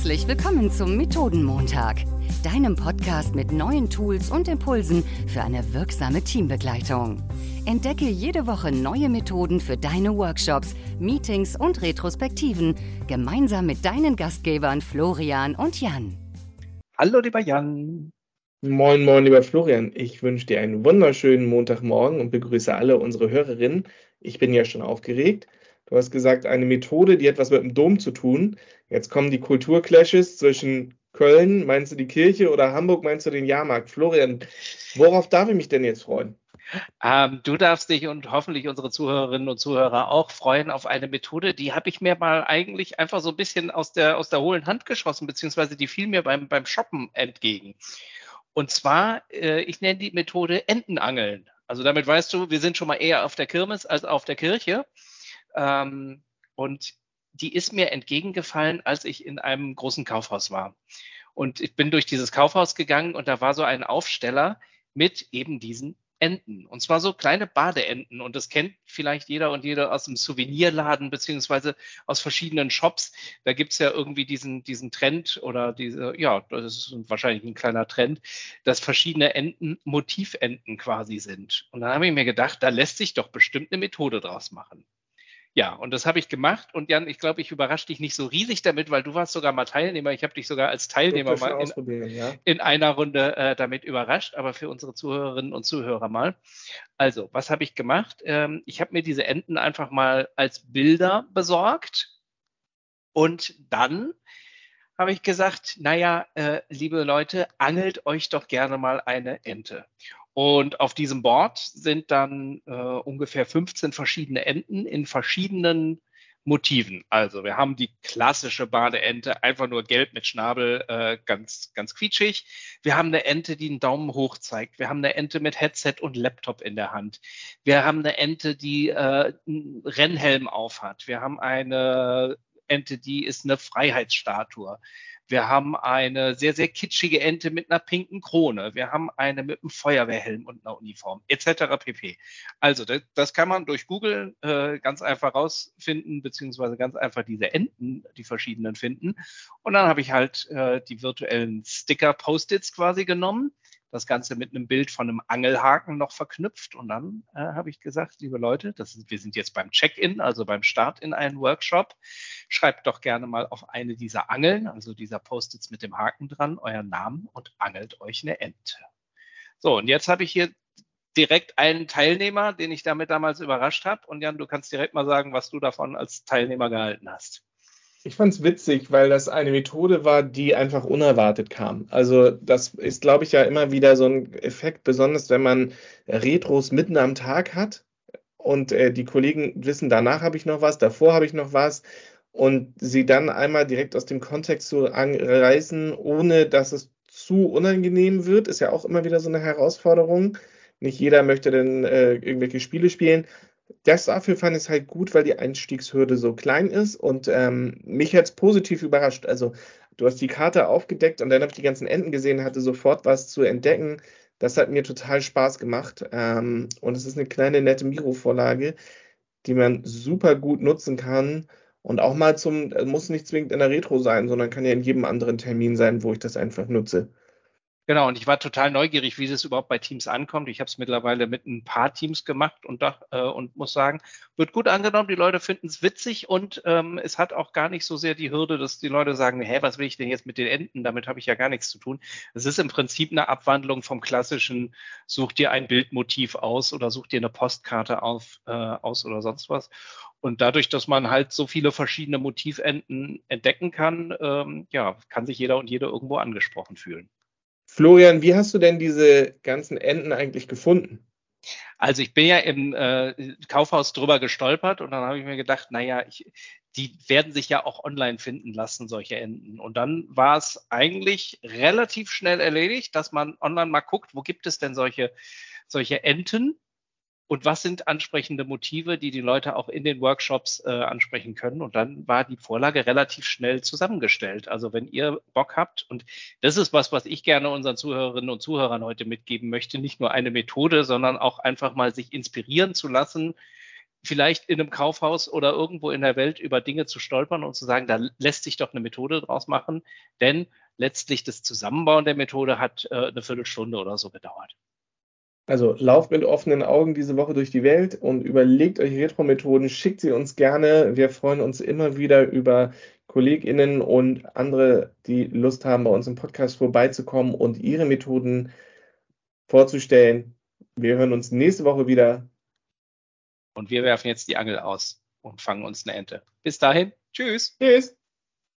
Herzlich willkommen zum Methodenmontag, deinem Podcast mit neuen Tools und Impulsen für eine wirksame Teambegleitung. Entdecke jede Woche neue Methoden für deine Workshops, Meetings und Retrospektiven gemeinsam mit deinen Gastgebern Florian und Jan. Hallo, lieber Jan. Moin, moin, lieber Florian. Ich wünsche dir einen wunderschönen Montagmorgen und begrüße alle unsere Hörerinnen. Ich bin ja schon aufgeregt. Du hast gesagt, eine Methode, die hat was mit dem Dom zu tun. Jetzt kommen die Kulturclashes zwischen Köln, meinst du die Kirche, oder Hamburg, meinst du den Jahrmarkt? Florian, worauf darf ich mich denn jetzt freuen? Ähm, du darfst dich und hoffentlich unsere Zuhörerinnen und Zuhörer auch freuen auf eine Methode, die habe ich mir mal eigentlich einfach so ein bisschen aus der, aus der hohlen Hand geschossen, beziehungsweise die fiel mir beim, beim Shoppen entgegen. Und zwar, äh, ich nenne die Methode Entenangeln. Also damit weißt du, wir sind schon mal eher auf der Kirmes als auf der Kirche. Ähm, und die ist mir entgegengefallen, als ich in einem großen Kaufhaus war. Und ich bin durch dieses Kaufhaus gegangen und da war so ein Aufsteller mit eben diesen Enten. Und zwar so kleine Badeenten. Und das kennt vielleicht jeder und jede aus dem Souvenirladen beziehungsweise aus verschiedenen Shops. Da gibt's ja irgendwie diesen, diesen Trend oder diese, ja, das ist wahrscheinlich ein kleiner Trend, dass verschiedene Enten Motiventen quasi sind. Und dann habe ich mir gedacht, da lässt sich doch bestimmt eine Methode draus machen. Ja, und das habe ich gemacht. Und Jan, ich glaube, ich überrasche dich nicht so riesig damit, weil du warst sogar mal Teilnehmer. Ich habe dich sogar als Teilnehmer mal in, ja. in, einer Runde äh, damit überrascht, aber für unsere Zuhörerinnen und Zuhörer mal. Also, was habe ich gemacht? Ähm, ich habe mir diese Enten einfach mal als Bilder besorgt. Und dann habe ich gesagt, naja, äh, liebe Leute, angelt euch doch gerne mal eine Ente. Und auf diesem Board sind dann äh, ungefähr 15 verschiedene Enten in verschiedenen Motiven. Also wir haben die klassische Badeente, einfach nur gelb mit Schnabel, äh, ganz, ganz quietschig. Wir haben eine Ente, die einen Daumen hoch zeigt. Wir haben eine Ente mit Headset und Laptop in der Hand. Wir haben eine Ente, die äh, einen Rennhelm aufhat. Wir haben eine Ente, die ist eine Freiheitsstatue. Wir haben eine sehr, sehr kitschige Ente mit einer pinken Krone. Wir haben eine mit einem Feuerwehrhelm und einer Uniform, etc. pp. Also, das, das kann man durch Google äh, ganz einfach rausfinden, beziehungsweise ganz einfach diese Enten, die verschiedenen finden. Und dann habe ich halt äh, die virtuellen Sticker-Post-its quasi genommen das Ganze mit einem Bild von einem Angelhaken noch verknüpft. Und dann äh, habe ich gesagt, liebe Leute, das ist, wir sind jetzt beim Check-in, also beim Start in einen Workshop. Schreibt doch gerne mal auf eine dieser Angeln, also dieser Post-its mit dem Haken dran, euren Namen und angelt euch eine Ente. So, und jetzt habe ich hier direkt einen Teilnehmer, den ich damit damals überrascht habe. Und Jan, du kannst direkt mal sagen, was du davon als Teilnehmer gehalten hast. Ich fand es witzig, weil das eine Methode war, die einfach unerwartet kam. Also das ist, glaube ich, ja immer wieder so ein Effekt, besonders wenn man Retros mitten am Tag hat und äh, die Kollegen wissen, danach habe ich noch was, davor habe ich noch was und sie dann einmal direkt aus dem Kontext zu reißen, ohne dass es zu unangenehm wird, ist ja auch immer wieder so eine Herausforderung. Nicht jeder möchte dann äh, irgendwelche Spiele spielen das dafür fand ich es halt gut, weil die Einstiegshürde so klein ist und ähm, mich hat es positiv überrascht. Also du hast die Karte aufgedeckt und dann habe ich die ganzen Enden gesehen, hatte sofort was zu entdecken. Das hat mir total Spaß gemacht ähm, und es ist eine kleine nette Miro-Vorlage, die man super gut nutzen kann und auch mal zum, muss nicht zwingend in der Retro sein, sondern kann ja in jedem anderen Termin sein, wo ich das einfach nutze. Genau, und ich war total neugierig, wie das überhaupt bei Teams ankommt. Ich habe es mittlerweile mit ein paar Teams gemacht und, da, äh, und muss sagen, wird gut angenommen. Die Leute finden es witzig und ähm, es hat auch gar nicht so sehr die Hürde, dass die Leute sagen, hä, was will ich denn jetzt mit den Enden? Damit habe ich ja gar nichts zu tun. Es ist im Prinzip eine Abwandlung vom klassischen, such dir ein Bildmotiv aus oder such dir eine Postkarte auf, äh, aus oder sonst was. Und dadurch, dass man halt so viele verschiedene Motivenden entdecken kann, ähm, ja, kann sich jeder und jede irgendwo angesprochen fühlen. Florian, wie hast du denn diese ganzen Enten eigentlich gefunden? Also ich bin ja im äh, Kaufhaus drüber gestolpert und dann habe ich mir gedacht, naja, ich, die werden sich ja auch online finden lassen, solche Enten. Und dann war es eigentlich relativ schnell erledigt, dass man online mal guckt, wo gibt es denn solche, solche Enten und was sind ansprechende Motive, die die Leute auch in den Workshops äh, ansprechen können. Und dann war die Vorlage relativ schnell zusammengestellt. Also wenn ihr Bock habt, und das ist was, was ich gerne unseren Zuhörerinnen und Zuhörern heute mitgeben möchte, nicht nur eine Methode, sondern auch einfach mal sich inspirieren zu lassen, vielleicht in einem Kaufhaus oder irgendwo in der Welt über Dinge zu stolpern und zu sagen, da lässt sich doch eine Methode draus machen, denn letztlich das Zusammenbauen der Methode hat äh, eine Viertelstunde oder so gedauert. Also lauft mit offenen Augen diese Woche durch die Welt und überlegt euch Retro-Methoden, schickt sie uns gerne. Wir freuen uns immer wieder über KollegInnen und andere, die Lust haben, bei uns im Podcast vorbeizukommen und ihre Methoden vorzustellen. Wir hören uns nächste Woche wieder. Und wir werfen jetzt die Angel aus und fangen uns eine Ente. Bis dahin, tschüss. Tschüss.